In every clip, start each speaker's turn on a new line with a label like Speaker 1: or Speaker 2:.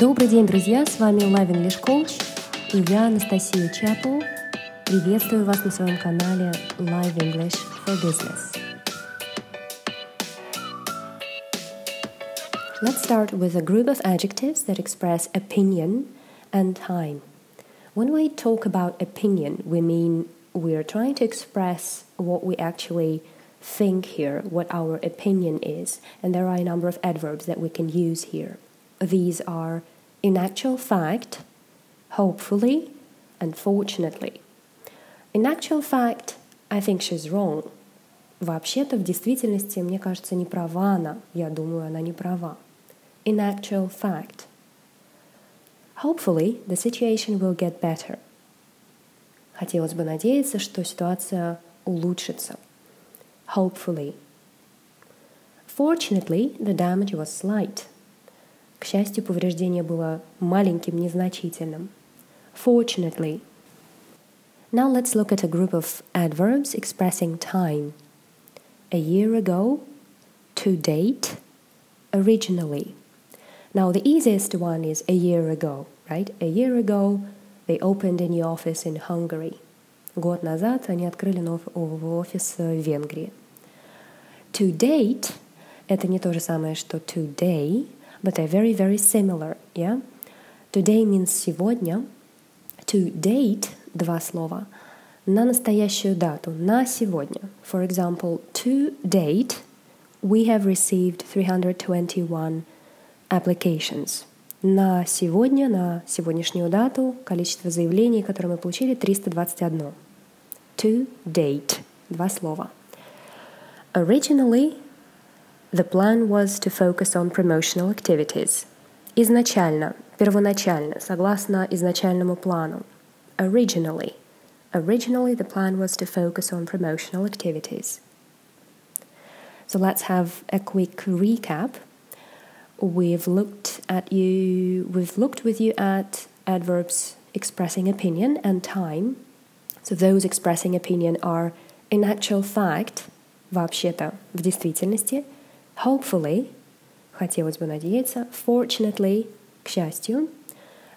Speaker 1: Добрый день, друзья! С вами Live English Coach и я, Анастасия Чапл. Приветствую вас на своем канале Live English for Business. Let's start with a group of adjectives that express opinion and time. When we talk about opinion, we mean we are trying to express what we actually think here, what our opinion is, and there are a number of adverbs that we can use here. These are in actual fact, hopefully, and fortunately. In actual fact, I think she's wrong. Вообще-то, в действительности, мне кажется, не права она. Я думаю, она не права. In actual fact. Hopefully, the situation will get better. Хотелось бы надеяться, что ситуация улучшится. Hopefully. Fortunately, the damage was slight. К счастью, повреждение было маленьким, незначительным. Fortunately. Now let's look at a group of adverbs expressing time. A year ago, to date, originally. Now the easiest one is a year ago, right? A year ago, they opened a new office in Hungary. Год назад они открыли новый офис в Венгрии. To date — это не то же самое, что today, but they're very, very similar, yeah? Today means сегодня. To date — два слова. На настоящую дату, на сегодня. For example, to date, we have received 321 applications. На сегодня, на сегодняшнюю дату, количество заявлений, которые мы получили, 321. To date. Два слова. Originally, The plan was to focus on promotional activities. Изначально, первоначально, согласно изначальному плану. Originally. Originally, the plan was to focus on promotional activities. So let's have a quick recap. We've looked at you, we've looked with you at adverbs expressing opinion and time. So those expressing opinion are in actual fact, вообще-то, в действительности – hopefully, хотелось бы надеяться, fortunately, к счастью,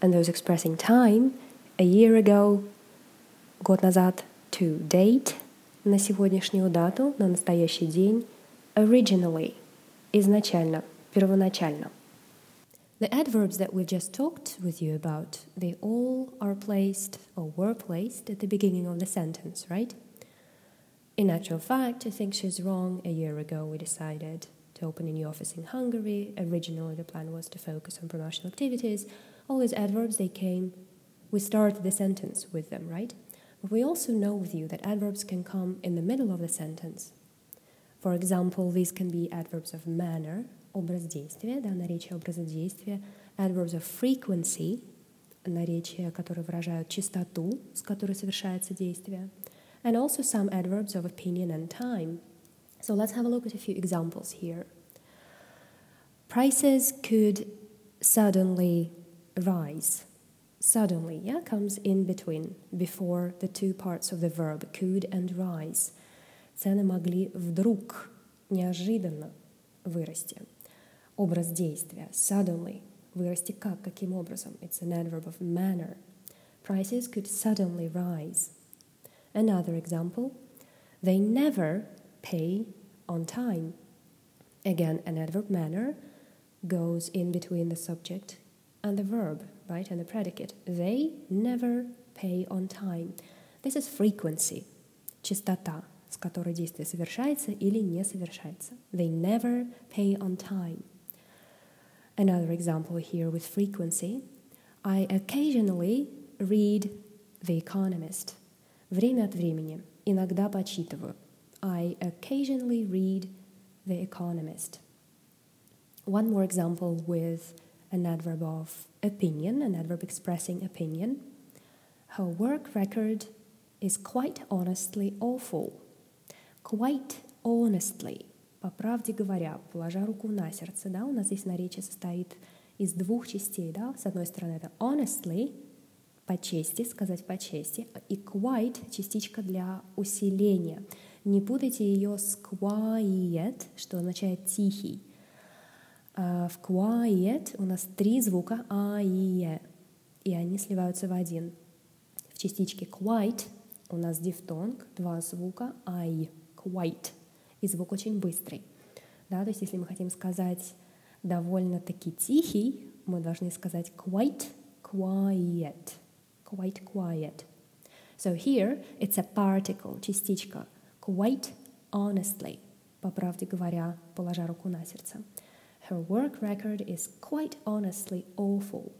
Speaker 1: and those expressing time, a year ago, год назад, to date, на сегодняшнюю дату, на настоящий день, originally, изначально, первоначально. The adverbs that we've just talked with you about, they all are placed or were placed at the beginning of the sentence, right? In actual fact, I think she's wrong. A year ago, we decided to open a new office in Hungary. Originally, the plan was to focus on promotional activities. All these adverbs, they came, we started the sentence with them, right? But we also know with you that adverbs can come in the middle of the sentence. For example, these can be adverbs of manner, образ действия, да, наречие образа действия, adverbs of frequency, наречия, которые выражают частоту, с которой совершается действие, and also some adverbs of opinion and time, so let's have a look at a few examples here. Prices could suddenly rise. Suddenly, yeah, comes in between, before the two parts of the verb could and rise. Цены могли вдруг, неожиданно вырасти. Образ действия, suddenly, вырасти как, каким образом? It's an adverb of manner. Prices could suddenly rise. Another example, they never pay on time. Again, an adverb manner goes in between the subject and the verb, right, and the predicate. They never pay on time. This is frequency, частота, с которой действие совершается или не совершается. They never pay on time. Another example here with frequency. I occasionally read The Economist. Время от времени. Иногда почитываю. I occasionally read The Economist. One more example with an adverb of opinion, an adverb expressing opinion. Her work record is quite honestly awful. Quite honestly. По правде говоря, положа руку на сердце, да, у нас здесь наречие состоит из двух частей, да, с одной стороны это honestly, по чести, сказать по чести, и quite — частичка для усиления — не путайте ее с quiet, что означает тихий. А в quiet у нас три звука а и е, и они сливаются в один. В частичке quite у нас дифтонг, два звука ай, quite, и звук очень быстрый. Да, то есть если мы хотим сказать довольно-таки тихий, мы должны сказать quite quiet, quite quiet. So here it's a particle, частичка, quite honestly, по правде говоря, положа руку на сердце. Her work record is quite honestly awful.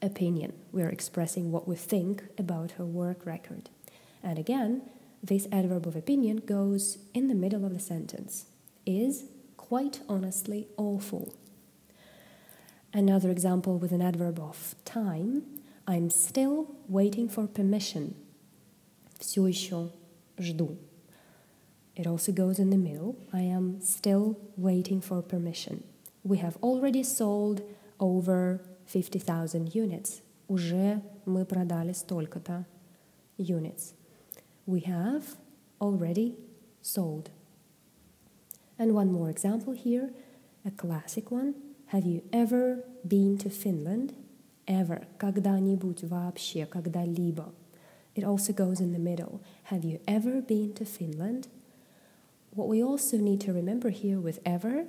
Speaker 1: Opinion. We're expressing what we think about her work record. And again, this adverb of opinion goes in the middle of the sentence. Is quite honestly awful. Another example with an adverb of time. I'm still waiting for permission. Все еще жду. It also goes in the middle. I am still waiting for permission. We have already sold over 50,000 units. Уже мы продали столько-то units. We have already sold. And one more example here, a classic one. Have you ever been to Finland? Ever. Когда-нибудь вообще, когда-либо. It also goes in the middle. Have you ever been to Finland? What we also need to remember here with ever,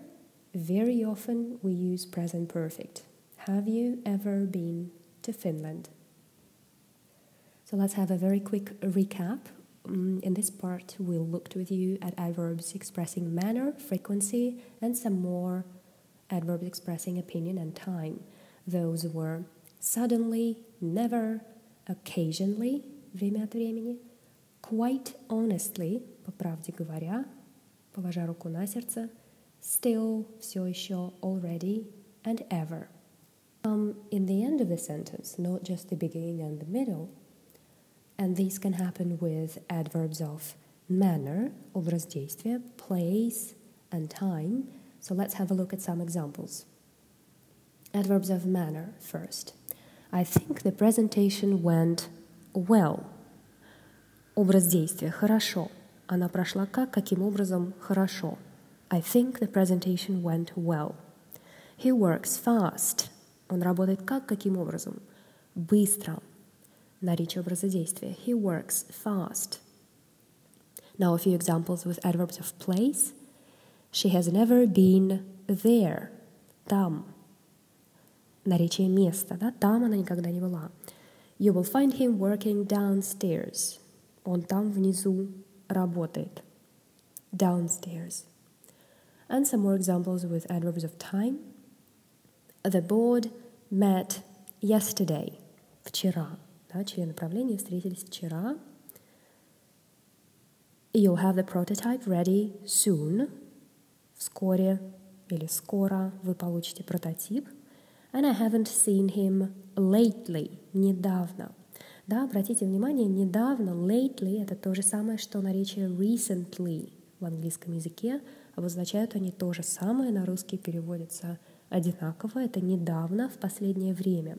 Speaker 1: very often we use present perfect. Have you ever been to Finland? So let's have a very quick recap. Mm, in this part, we'll look with you at adverbs expressing manner, frequency, and some more adverbs expressing opinion and time. Those were suddenly, never, occasionally, время от времени, quite honestly, по правде говоря, положа руку на сердце, still, все еще, already, and ever. Um, in the end of the sentence, not just the beginning and the middle, and these can happen with adverbs of manner, образ действия, place, and time. So let's have a look at some examples. Adverbs of manner first. I think the presentation went well. Образ действия хорошо. Она прошла как, каким образом хорошо. I think the presentation went well. He works fast. Он работает как, каким образом? Быстро. Наречие образа действия. He works fast. Now a few examples with adverbs of place. She has never been there. Там. Наречие места. Да? Там она никогда не была. You will find him working downstairs. Он там внизу работает. Downstairs. And some more examples with adverbs of time. The board met yesterday. Вчера. Да, члены правления встретились вчера. You'll have the prototype ready soon. Вскоре или скоро вы получите прототип. And I haven't seen him lately. Недавно. Да, обратите внимание, недавно, lately, это то же самое, что наречие recently в английском языке. Обозначают они то же самое, на русский переводится одинаково. Это недавно, в последнее время.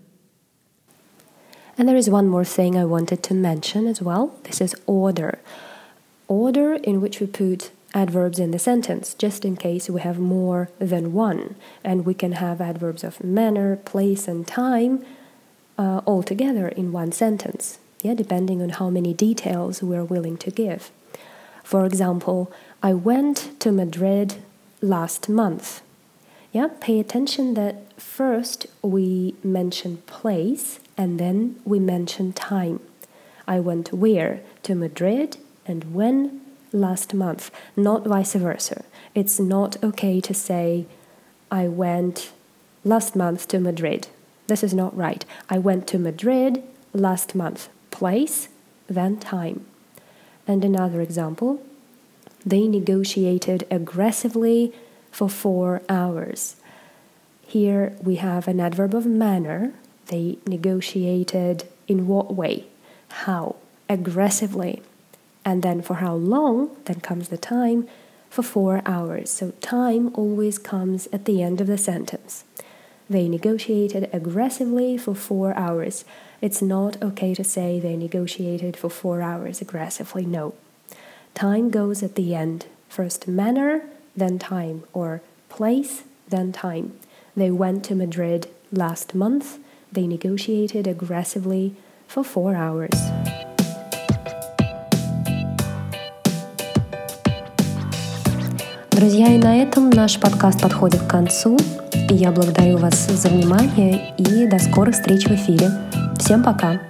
Speaker 1: And there is one more thing I wanted to mention as well. This is order. Order in which we put adverbs in the sentence, just in case we have more than one. And we can have adverbs of manner, place, and time uh, all together in one sentence, yeah, depending on how many details we're willing to give. For example, I went to Madrid last month. Yeah, pay attention that first we mention place and then we mention time. I went where? To Madrid and when? Last month, not vice versa. It's not okay to say, I went last month to Madrid this is not right. I went to Madrid last month. Place, then time. And another example they negotiated aggressively for four hours. Here we have an adverb of manner. They negotiated in what way? How? Aggressively. And then for how long? Then comes the time for four hours. So time always comes at the end of the sentence. They negotiated aggressively for four hours. It's not okay to say they negotiated for four hours aggressively. No. Time goes at the end. First manner, then time, or place, then time. They went to Madrid last month. They negotiated aggressively for four hours. Друзья, и на этом наш подкаст подходит к концу. Я благодарю вас за внимание и до скорых встреч в эфире. Всем пока!